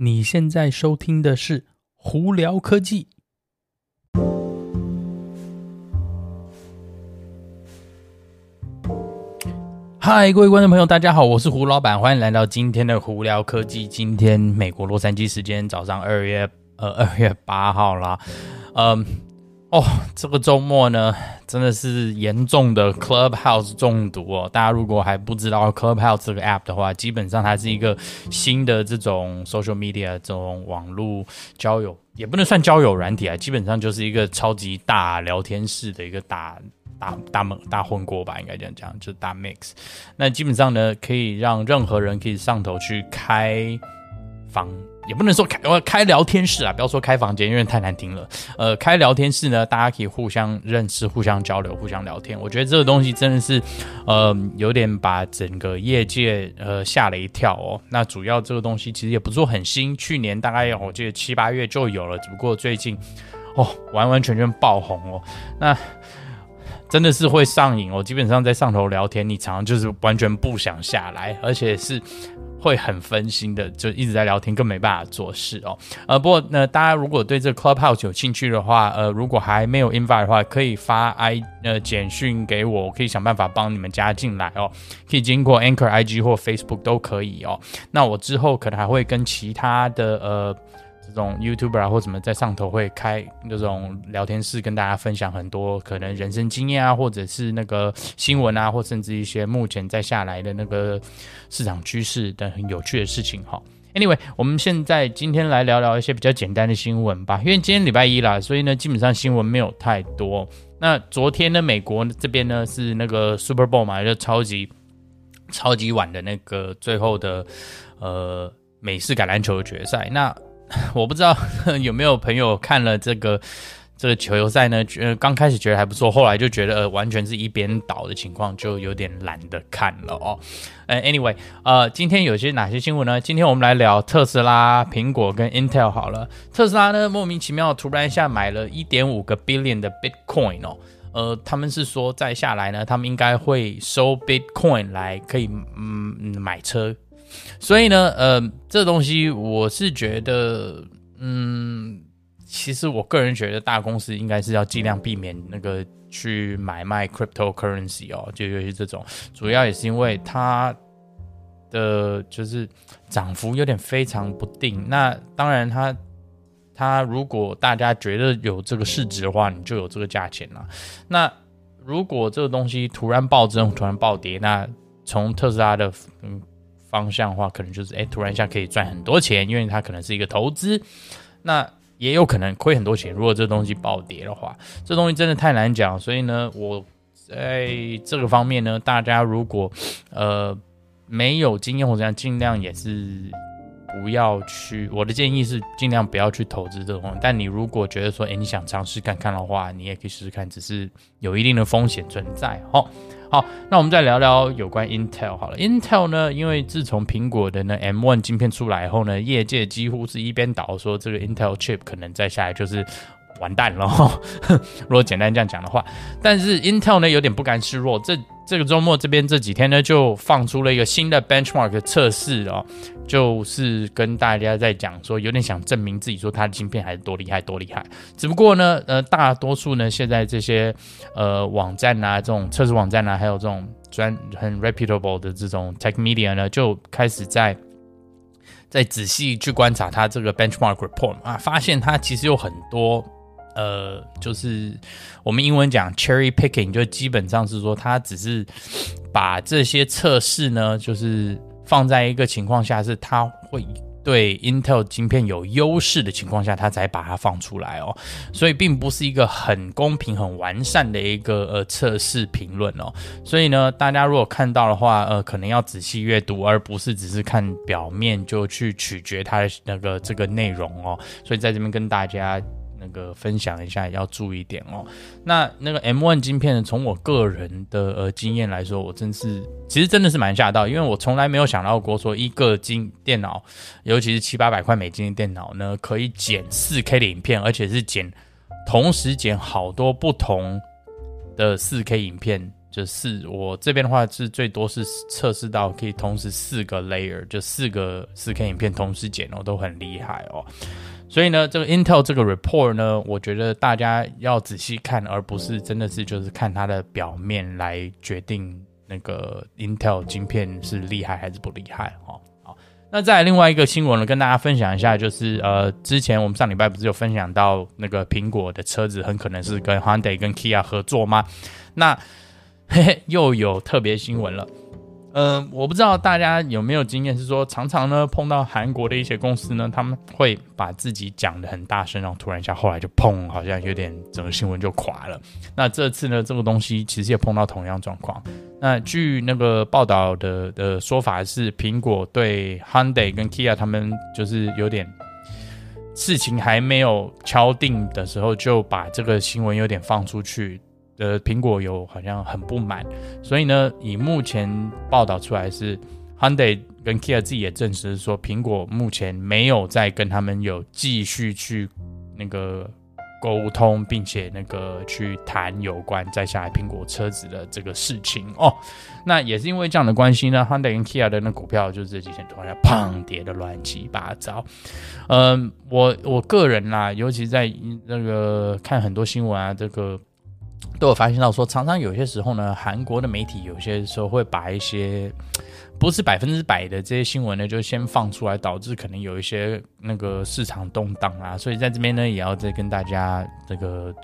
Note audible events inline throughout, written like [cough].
你现在收听的是胡聊科技。嗨，各位观众朋友，大家好，我是胡老板，欢迎来到今天的胡聊科技。今天美国洛杉矶时间早上二月呃二月八号啦，嗯。哦，这个周末呢，真的是严重的 Clubhouse 中毒哦。大家如果还不知道 Clubhouse 这个 app 的话，基本上它是一个新的这种 social media 这种网络交友，也不能算交友软体啊，基本上就是一个超级大聊天室的一个大大大猛大混锅吧，应该这样讲，就是大 mix。那基本上呢，可以让任何人可以上头去开房。也不能说开开聊天室啊，不要说开房间，因为太难听了。呃，开聊天室呢，大家可以互相认识、互相交流、互相聊天。我觉得这个东西真的是，呃，有点把整个业界呃吓了一跳哦。那主要这个东西其实也不是说很新，去年大概我记得七八月就有了，只不过最近哦完完全全爆红哦。那真的是会上瘾哦，基本上在上头聊天，你常常就是完全不想下来，而且是。会很分心的，就一直在聊天，更没办法做事哦。呃，不过呢，大家如果对这个 Clubhouse 有兴趣的话，呃，如果还没有 invite 的话，可以发 i 呃简讯给我，我可以想办法帮你们加进来哦。可以经过 Anchor IG 或 Facebook 都可以哦。那我之后可能还会跟其他的呃。这种 YouTuber 啊，或什么在上头会开那种聊天室，跟大家分享很多可能人生经验啊，或者是那个新闻啊，或甚至一些目前在下来的那个市场趋势等很有趣的事情哈。Anyway，我们现在今天来聊聊一些比较简单的新闻吧，因为今天礼拜一啦，所以呢基本上新闻没有太多。那昨天呢，美国这边呢是那个 Super Bowl 嘛，就超级超级晚的那个最后的呃美式橄榄球决赛，那。[laughs] 我不知道 [laughs] 有没有朋友看了这个这个球赛呢？觉得刚开始觉得还不错，后来就觉得完全是一边倒的情况，就有点懒得看了哦。，anyway，呃，今天有些哪些新闻呢？今天我们来聊特斯拉、苹果跟 Intel 好了。特斯拉呢莫名其妙突然一下买了一点五个 billion 的 Bitcoin 哦，呃，他们是说再下来呢，他们应该会收 Bitcoin 来可以嗯买车。所以呢，呃，这东西我是觉得，嗯，其实我个人觉得大公司应该是要尽量避免那个去买卖 cryptocurrency 哦，就尤其这种，主要也是因为它的就是涨幅有点非常不定。那当然它，它如果大家觉得有这个市值的话，你就有这个价钱了。那如果这个东西突然暴增、突然暴跌，那从特斯拉的嗯。方向的话，可能就是哎，突然一下可以赚很多钱，因为它可能是一个投资，那也有可能亏很多钱。如果这东西暴跌的话，这东西真的太难讲。所以呢，我在这个方面呢，大家如果呃没有经验或者这样，尽量也是。不要去，我的建议是尽量不要去投资这种。但你如果觉得说，哎，你想尝试看看的话，你也可以试试看，只是有一定的风险存在。好，好，那我们再聊聊有关 Intel 好了。Intel 呢，因为自从苹果的呢 M1 晶片出来以后呢，业界几乎是一边倒说这个 Intel chip 可能再下来就是。完蛋了，[laughs] 如果简单这样讲的话，但是 Intel 呢有点不甘示弱，这这个周末这边这几天呢就放出了一个新的 benchmark 测试哦，就是跟大家在讲说，有点想证明自己说它的晶片还是多厉害多厉害。只不过呢，呃，大多数呢现在这些呃网站啊，这种测试网站啊，还有这种专很 reputable 的这种 tech media 呢，就开始在。再仔细去观察它这个 benchmark report 啊，发现它其实有很多，呃，就是我们英文讲 cherry picking，就基本上是说它只是把这些测试呢，就是放在一个情况下是它会。对 Intel 晶片有优势的情况下，他才把它放出来哦，所以并不是一个很公平、很完善的一个呃测试评论哦。所以呢，大家如果看到的话，呃，可能要仔细阅读，而不是只是看表面就去取决它的那个这个内容哦。所以在这边跟大家。那个分享一下，要注意点哦。那那个 M1 晶片呢，从我个人的呃经验来说，我真是其实真的是蛮吓到，因为我从来没有想到过说一个晶电脑，尤其是七八百块美金的电脑呢，可以剪四 K 的影片，而且是剪同时剪好多不同的四 K 影片就四，我这边的话是最多是测试到可以同时四个 layer，就四个四 K 影片同时剪哦，都很厉害哦。所以呢，这个 Intel 这个 report 呢，我觉得大家要仔细看，而不是真的是就是看它的表面来决定那个 Intel 晶片是厉害还是不厉害哦。好，那再来另外一个新闻呢，跟大家分享一下，就是呃，之前我们上礼拜不是有分享到那个苹果的车子很可能是跟 Hyundai 跟 Kia 合作吗？那嘿嘿，又有特别新闻了。嗯、我不知道大家有没有经验，是说常常呢碰到韩国的一些公司呢，他们会把自己讲得很大声，然后突然一下后来就砰，好像有点整个新闻就垮了。那这次呢，这个东西其实也碰到同样状况。那据那个报道的的说法是，苹果对 Hyundai 跟 Kia 他们就是有点事情还没有敲定的时候，就把这个新闻有点放出去。的苹果有好像很不满，所以呢，以目前报道出来是，Hyundai 跟 Kia 自己也证实说，苹果目前没有再跟他们有继续去那个沟通，并且那个去谈有关再下来苹果车子的这个事情哦。那也是因为这样的关系呢，Hyundai 跟 Kia 的那股票就是这几天突然砰跌的乱七八糟。嗯，我我个人啦，尤其在那个看很多新闻啊，这个。都有发现到说，常常有些时候呢，韩国的媒体有些时候会把一些不是百分之百的这些新闻呢，就先放出来，导致可能有一些那个市场动荡啊。所以在这边呢，也要再跟大家这个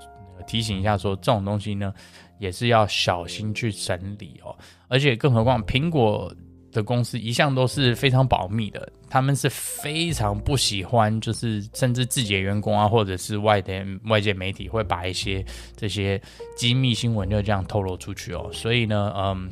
提醒一下说，这种东西呢，也是要小心去审理哦。而且更何况苹果。的公司一向都是非常保密的，他们是非常不喜欢，就是甚至自己的员工啊，或者是外的外界媒体会把一些这些机密新闻就这样透露出去哦。所以呢，嗯。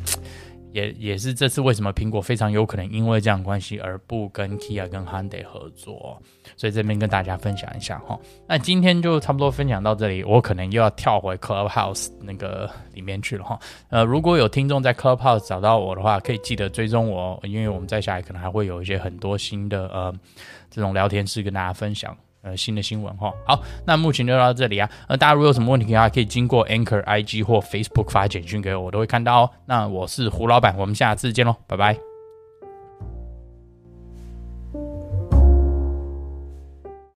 也也是这次为什么苹果非常有可能因为这样关系而不跟 Kia 跟 Hyundai 合作，所以这边跟大家分享一下哈。那今天就差不多分享到这里，我可能又要跳回 Clubhouse 那个里面去了哈。呃，如果有听众在 Clubhouse 找到我的话，可以记得追踪我，因为我们在下来可能还会有一些很多新的呃这种聊天室跟大家分享。呃，新的新闻哈，好，那目前就到这里啊。那，大家如果有什么问题的话，可以经过 Anchor IG 或 Facebook 发简讯给我，我都会看到哦。那我是胡老板，我们下次见喽，拜拜。